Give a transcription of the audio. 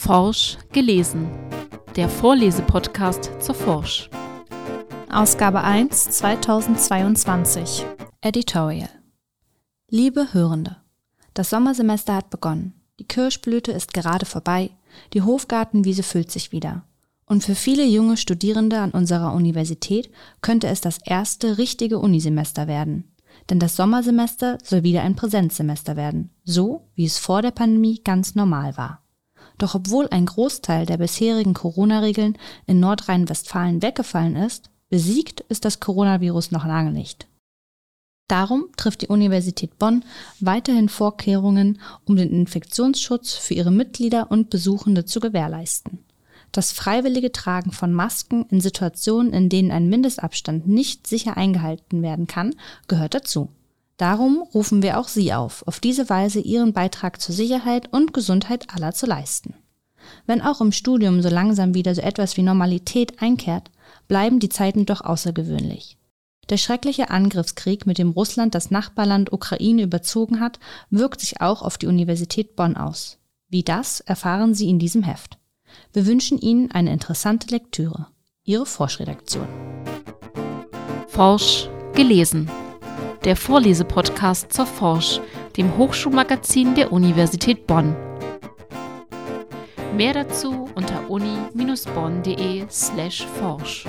Forsch gelesen. Der Vorlesepodcast zur Forsch. Ausgabe 1 2022. Editorial. Liebe Hörende, das Sommersemester hat begonnen. Die Kirschblüte ist gerade vorbei, die Hofgartenwiese füllt sich wieder. Und für viele junge Studierende an unserer Universität könnte es das erste richtige Unisemester werden. Denn das Sommersemester soll wieder ein Präsenzsemester werden, so wie es vor der Pandemie ganz normal war. Doch obwohl ein Großteil der bisherigen Corona-Regeln in Nordrhein-Westfalen weggefallen ist, besiegt ist das Coronavirus noch lange nicht. Darum trifft die Universität Bonn weiterhin Vorkehrungen, um den Infektionsschutz für ihre Mitglieder und Besuchende zu gewährleisten. Das freiwillige Tragen von Masken in Situationen, in denen ein Mindestabstand nicht sicher eingehalten werden kann, gehört dazu. Darum rufen wir auch Sie auf, auf diese Weise Ihren Beitrag zur Sicherheit und Gesundheit aller zu leisten. Wenn auch im Studium so langsam wieder so etwas wie Normalität einkehrt, bleiben die Zeiten doch außergewöhnlich. Der schreckliche Angriffskrieg, mit dem Russland das Nachbarland Ukraine überzogen hat, wirkt sich auch auf die Universität Bonn aus. Wie das erfahren Sie in diesem Heft. Wir wünschen Ihnen eine interessante Lektüre. Ihre Forschredaktion. Forsch gelesen der Vorlesepodcast zur Forsch, dem Hochschulmagazin der Universität Bonn. Mehr dazu unter uni-bonn.de/forsch.